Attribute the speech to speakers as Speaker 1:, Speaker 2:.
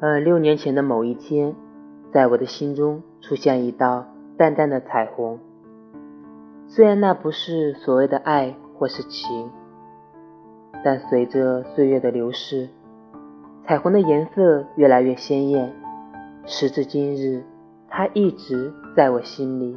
Speaker 1: 而六年前的某一天在我的心中出现一道淡淡的彩虹。虽然那不是所谓的爱或是情但随着岁月的流逝彩虹的颜色越来越鲜艳。时至今日它一直在我心里